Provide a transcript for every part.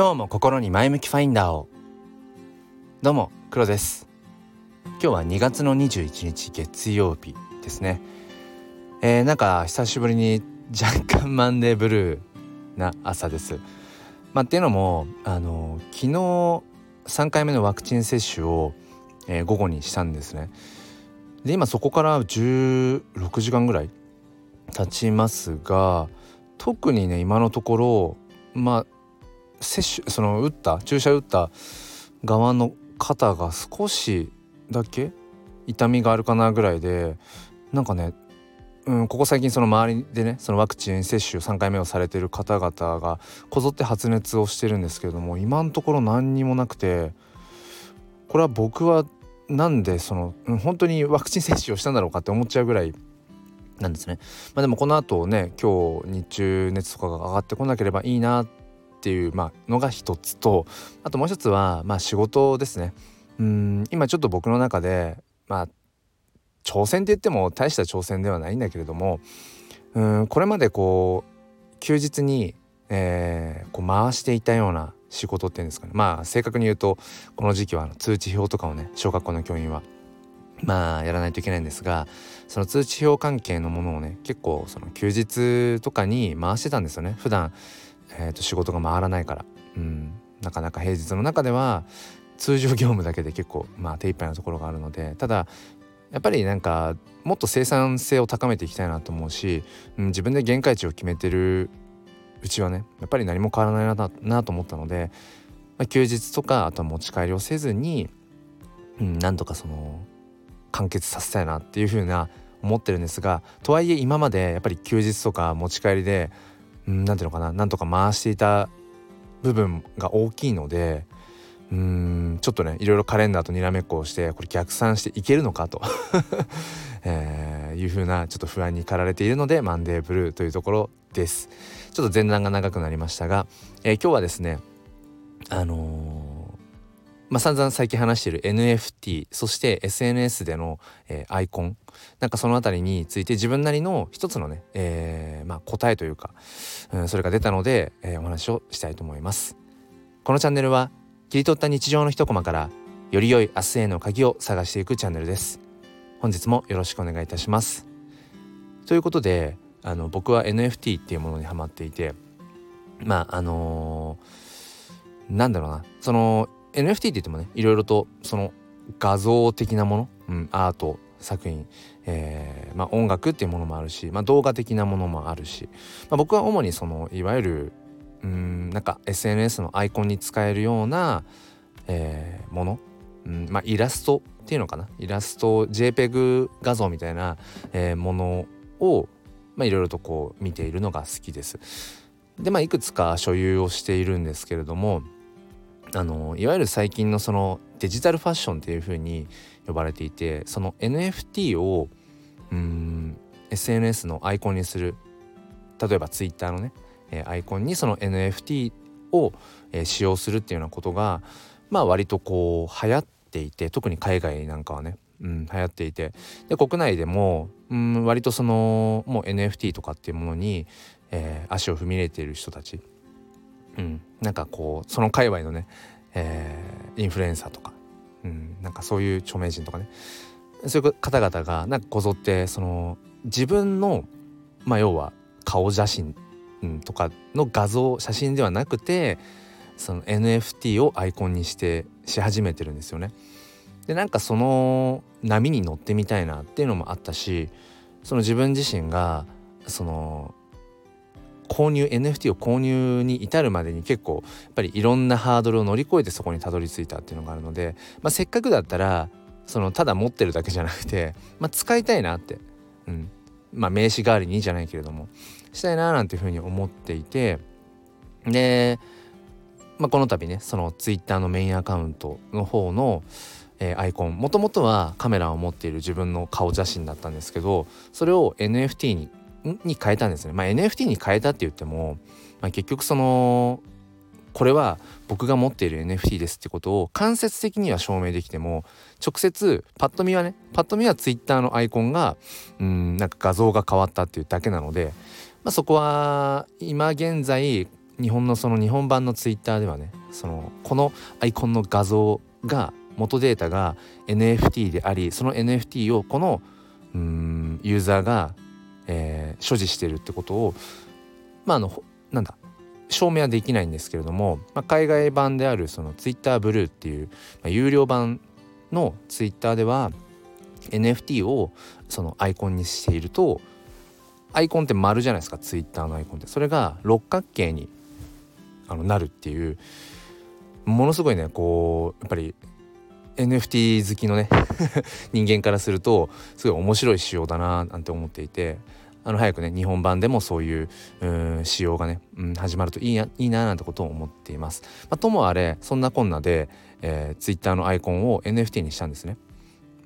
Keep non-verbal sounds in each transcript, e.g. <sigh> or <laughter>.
今日も心に前向きファインダーを。どうも黒です。今日は2月の21日月曜日ですね。えー、なんか久しぶりに若干マンデーブルーな朝です。まあっていうのもあの昨日3回目のワクチン接種を、えー、午後にしたんですね。で今そこから16時間ぐらい経ちますが特にね今のところまあ接種その打った注射打った側の肩が少しだけ痛みがあるかなぐらいでなんかねうん、ここ最近その周りでねそのワクチン接種3回目をされてる方々がこぞって発熱をしてるんですけれども今のところ何にもなくてこれは僕はなんでその、うん、本当にワクチン接種をしたんだろうかって思っちゃうぐらいなんですね。まあ、でもこの後ね今日日中熱とかが上がってこなければいいなっていう、まあ、のが一つとあともう一つは、まあ、仕事ですね。うん今ちょっと僕の中で、まあ、挑戦って言っても大した挑戦ではないんだけれどもうんこれまでこう休日に、えー、こう回していたような仕事っていうんですかねまあ正確に言うとこの時期は通知表とかをね小学校の教員はまあやらないといけないんですがその通知表関係のものをね結構その休日とかに回してたんですよね普段えー、と仕事が回らないから、うん、なかなか平日の中では通常業務だけで結構まあ手一杯なところがあるのでただやっぱりなんかもっと生産性を高めていきたいなと思うし、うん、自分で限界値を決めてるうちはねやっぱり何も変わらないななと思ったので、まあ、休日とかあとは持ち帰りをせずに、うん、なんとかその完結させたいなっていうふうな思ってるんですがとはいえ今までやっぱり休日とか持ち帰りで何ていうのかななんとか回していた部分が大きいのでうーんちょっとねいろいろカレンダーとにらめっこをしてこれ逆算していけるのかと。<laughs> えー、いう風なちょっと不安に駆られているのでマンデーブルーというところです。ちょっと前段が長くなりましたが、えー、今日はですねあのーまあ、散々最近話している NFT そして SNS での、えー、アイコンなんかその辺りについて自分なりの一つのね、えー、まあ、答えというか、うん、それが出たので、えー、お話をしたいと思います。このチャンネルは切り取った日常の一コマからより良い明日への鍵を探していくチャンネルです。本日もよろしくお願いいたします。ということであの僕は NFT っていうものにハマっていてまああのー、なんだろうなその NFT って言ってもねいろいろとその画像的なもの、うん、アート作品、えーまあ、音楽っていうものもあるし、まあ、動画的なものもあるし、まあ、僕は主にそのいわゆるうんなんか SNS のアイコンに使えるような、えー、もの、うんまあ、イラストっていうのかな？イラスト JPEG 画像みたいな、えー、ものをいろいろとこう見ているのが好きです。でまあいくつか所有をしているんですけれどもあのいわゆる最近のそのデジタルファッションっていう風に呼ばれていてその NFT をうん SNS のアイコンにする例えば Twitter のね、えアイコンにその NFT を、え使用するっていうようなことがまあ割とこう流行っていて特に海外なんかはね、うん、流行っていてで国内でも、うん、割とそのもう NFT とかっていうものに、えー、足を踏み入れている人たち、なんかこうその界隈のね、えー、インフルエンサーとか、うん、なんかそういう著名人とかねそういう方々がなんかこぞってその自分のまあ要は顔写真、とかの画像写真ではなくてその NFT をアイコンにしてし始めてるんですよね。でなんかその波に乗ってみたいなっていうのもあったしその自分自身がその購入 NFT を購入に至るまでに結構やっぱりいろんなハードルを乗り越えてそこにたどり着いたっていうのがあるので、まあ、せっかくだったらそのただ持ってるだけじゃなくて、まあ、使いたいなって、うん。まあ、名刺代わりにいいじゃないけれどもしたいななんていうふうに思っていてで、まあ、この度ねその Twitter のメインアカウントの方のえー、アイコン。もともとはカメラを持っている自分の顔写真だったんですけどそれを NFT にに変えたんですね。まあ、NFT に変えたって言っても、まあ、結局そのこれは僕が持っている NFT ですってことを間接的には証明できても直接パッと見はねパッと見は Twitter のアイコンがうんなんか画像が変わったっていうだけなので、まあ、そこは今現在日本のその日本版のツイッターではねそのこのアイコンの画像が元データが NFT でありその NFT をこのうんユーザーが、えー、所持してるってことをまああのなんだ証明はできないんですけれども、まあ、海外版であるその Twitter ブルーっていう、まあ、有料版の Twitter では NFT をそのアイコンにしているとアイコンって丸じゃないですか Twitter のアイコンって。それが六角形にあのなるっていうものすごいねこうやっぱり NFT 好きのね <laughs> 人間からするとすごい面白い仕様だななんて思っていて。あの早くね日本版でもそういうう仕様がね、うん、始まるといいないいななんてことを思っています。まあ、ともあれそんなこんなで、えー、Twitter のアイコンを NFT にしたんですね。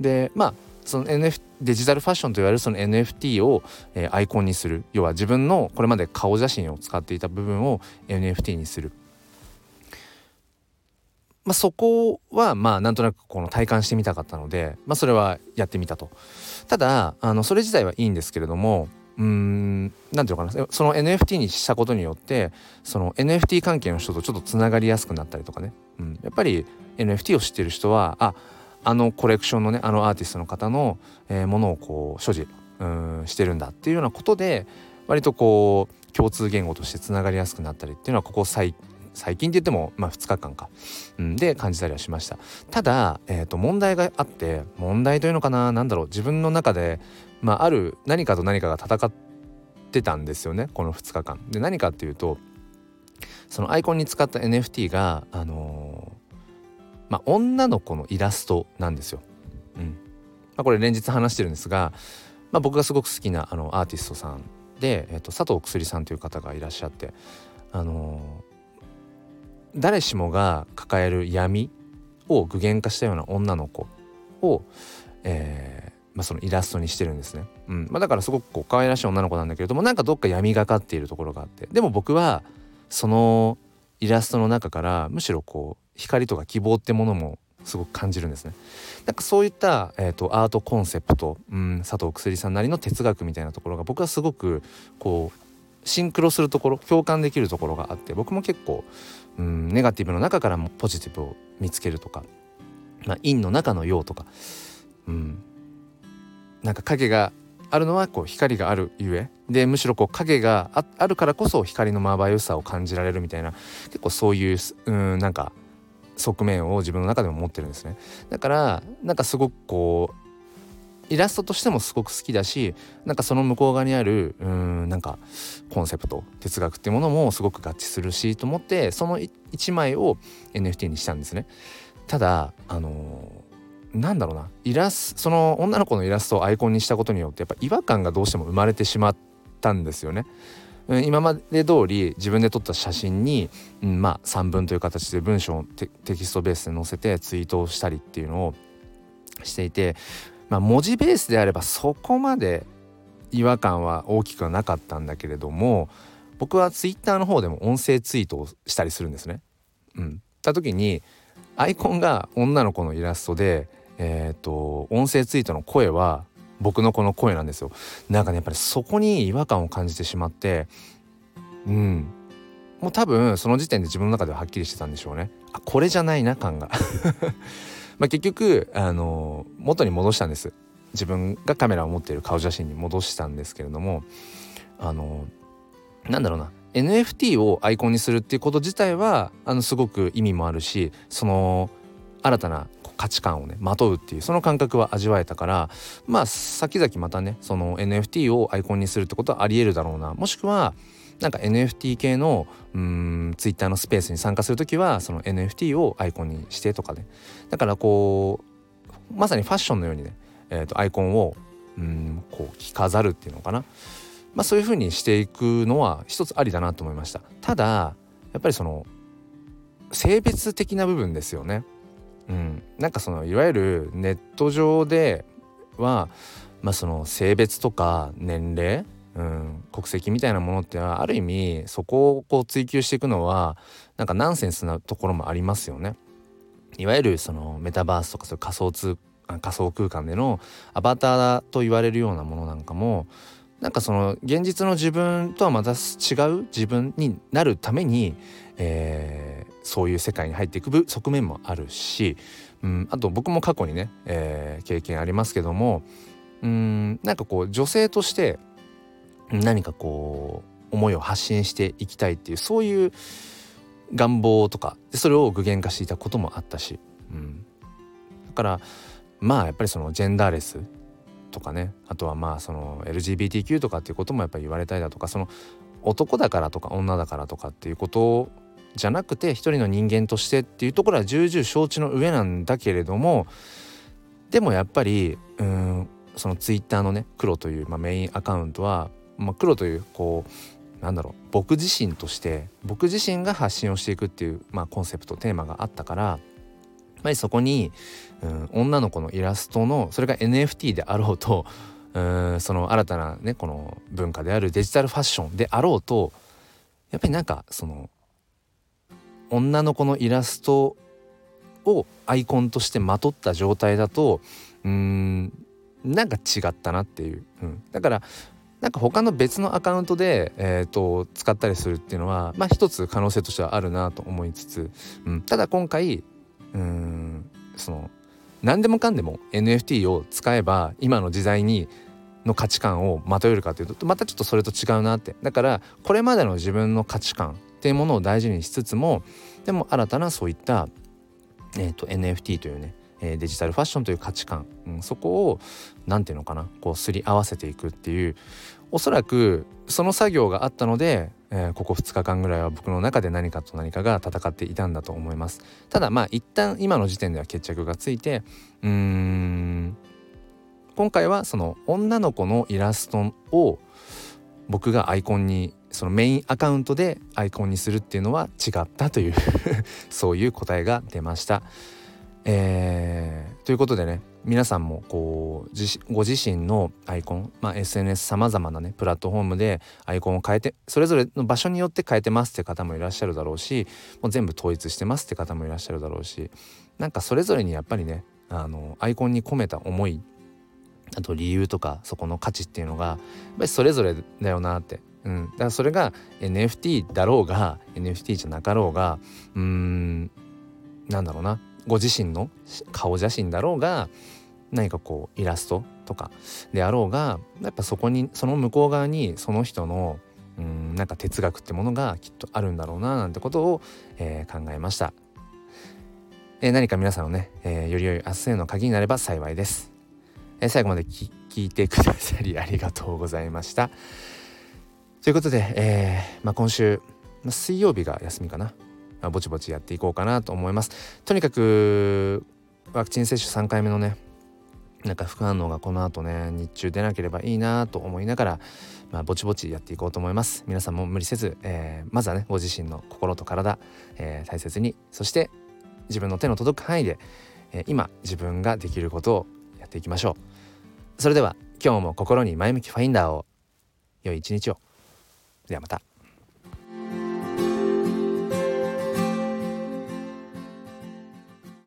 でまあその NF デジタルファッションといわれるその NFT を、えー、アイコンにする要は自分のこれまで顔写真を使っていた部分を NFT にする。まあ、そこはまあなんとなくこの体感してみたかったので、まあ、それはやってみたと。ただあのそれ自体はいいんですけれども何て言うかな。その NFT にしたことによってその NFT 関係の人とちょっとつながりやすくなったりとかね、うん、やっぱり NFT を知ってる人はああのコレクションのねあのアーティストの方の、えー、ものをこう所持うんしてるんだっていうようなことで割とこう共通言語としてつながりやすくなったりっていうのはここ最最近って言っても、まあ、2日間か、うん、で感じたりはしました。ただ、えー、と問題があって問題というのかな何だろう。自分の中で、まあ、ある何かと何かが戦ってたんですよねこの2日間で何かっていうとそのアイコンに使った NFT があのーまあ、女の子のイラストなんですよ。うんまあ、これ連日話してるんですが、まあ、僕がすごく好きなあのアーティストさんで、えー、と佐藤薬さんという方がいらっしゃってあのー、誰しもが抱える闇を具現化したような女の子を、えーまあ、そのイラストにしてるんですね。うんまあ、だからすごくこう可愛らしい女の子なんだけれどもなんかどっか闇がかっているところがあってでも僕はそのイラストの中からむしろこう光とか希望ってものもすごく感じるんですね。なんかそういった、えーと、アートコンセプト、うん、佐藤薬さんなりの哲学みたいなところが僕はすごくこうシンクロするところ共感できるところがあって僕も結構、うん、ネガティブの中からもポジティブを見つけるとか、まあ、陰の中の陽とか、うん、なんか影があるのはこう光があるゆえでむしろこう影があるからこそ光のまばゆさを感じられるみたいな結構そういう、うん、なんか側面を自分の中でも持ってるんですね。だからなんかすごくこうイラストとしてもすごく好きだしなんかその向こう側にあるうんなんかコンセプト哲学っていうものもすごく合致するしと思ってその1枚を NFT にしたんですね。ただあのー、なんだろうな。イラスその女の子のイラストをアイコンにしたことによってやっぱ違和感がどうしても生まれてしまったんですよね。今まで通り自分で撮った写真に、うん、まあ3分という形で文章をテキストベースで載せてツイートをしたりっていうのをしていて、まあ、文字ベースであればそこまで違和感は大きくはなかったんだけれども僕はツイッターの方でも音声ツイートをしたりするんですね。うん、た時にアイコンが女の子のイラストで、えーと音声ツイートの声は僕のこの声なんですよ。なんかねやっぱりそこに違和感を感じてしまってうん。もう多分その時点で自分の中でははっきりしてたんでしょうね。あこれじゃないな感が。<laughs> まあ結局あの元に戻したんです。自分がカメラを持っている顔写真に戻したんですけれどもあのなんだろうな。NFT をアイコンにするっていうこと自体はあのすごく意味もあるしその新たな価値観をねまとうっていうその感覚は味わえたからまあ先々またねその NFT をアイコンにするってことはありえるだろうな。もしくはなんか NFT 系のうん Twitter のスペースに参加する時はその NFT をアイコンにしてとかね。だからこうまさにファッションのようにね、えー、とアイコンをうんこう着飾るっていうのかな。まあそういう風にしていくのは一つありだなと思いました。ただやっぱりその性別的な部分ですよね。うん、なんかそのいわゆるネット上では、まあ、その性別とか年齢、うん、国籍みたいなものってはある意味そこをこう追求していくのはなんかナンセンスなところもありますよね。いわゆるそのメタバースとかそういう仮想通仮想空間でのアバターと言われるようなものなんかもなんかその現実の自分とはまた違う自分になるために、えー、そういう世界に入っていく側面もあるし、うん、あと僕も過去にね、えー、経験ありますけどもうんなんかこう女性として何かこう思いを発信していきたいっていうそういう願望とかそれを具現化していたこともあったし、うん、だからまあやっぱりそのジェンダーレスとかねあとはまあその LGBTQ とかっていうこともやっぱり言われたいだとかその男だからとか女だからとかっていうことをじゃなくて一人の人間としてっていうところは重々承知の上なんだけれどもでもやっぱりうんそのツイッターのね黒という、まあ、メインアカウントは、まあ、黒というこうなんだろう僕自身として僕自身が発信をしていくっていう、まあ、コンセプトテーマがあったからやっぱりそこに、うん、女の子のイラストのそれが NFT であろうとうんその新たなねこの文化であるデジタルファッションであろうとやっぱりなんかその女の子のイラストをアイコンとしてまとった状態だとうんなんか違ったなっていう、うん、だからなんか他の別のアカウントで、えーと、使ったりするっていうのはまあ一つ可能性としてはあるなと思いつつ、うん、ただ今回うんその何でもかんでも NFT を使えば今の時代にの価値観をまとえるかというとまたちょっとそれと違うなって。だからこれまでの自分の価値観っていうものを大事にしつつもでも新たなそういった、えーと、NFT というねデジタルファッションという価値観、うん、そこを何て言うのかなこうすり合わせていくっていうおそらくその作業があったので、えー、ここ2日間ぐらいは僕の中で何かと何かが戦っていたんだと思います。ただまあ一旦今の時点では決着がついてうーん今回はその女の子のイラストを僕がアイコンにそのメインアカウントでアイコンにするっていうのは違ったという <laughs> そういう答えが出ました。えー、ということでね皆さんもこうご自身のアイコン、まあ、SNS さまざまなねプラットフォームでアイコンを変えてそれぞれの場所によって変えてますって方もいらっしゃるだろうしもう全部統一してますって方もいらっしゃるだろうしなんかそれぞれにやっぱりねあのアイコンに込めた思いあと理由とかそこの価値っていうのがやっぱりそれぞれだよなって。うん、だからそれが NFT だろうが NFT じゃなかろうがうーんなんだろうな。ご自身の顔写真だろうが何かこうイラストとかであろうがやっぱそこにその向こう側にその人のうんなんか哲学ってものがきっとあるんだろうななんてことを、えー、考えました、えー、何か皆さんのね、えー、より良い明日への鍵になれば幸いです、え最後まで聞いてくださりありがとうございました。ということで、えーまあ、今週、まあ、水曜日が休みかな、まあ、ぼちぼちやっていこうかなと思います。とにかくワクチン接種3回目のねなんか副反応がこの後ね日中出なければいいなと思いながら、まあ、ぼちぼちやっていこうと思います。皆さんも無理せず、えー、まずはねご自身の心と体、えー、大切に。そして自分の手の届く範囲で、えー、今自分ができることをやっていきましょう。それでは今日も心に前向きファインダーを良い一日をではまた。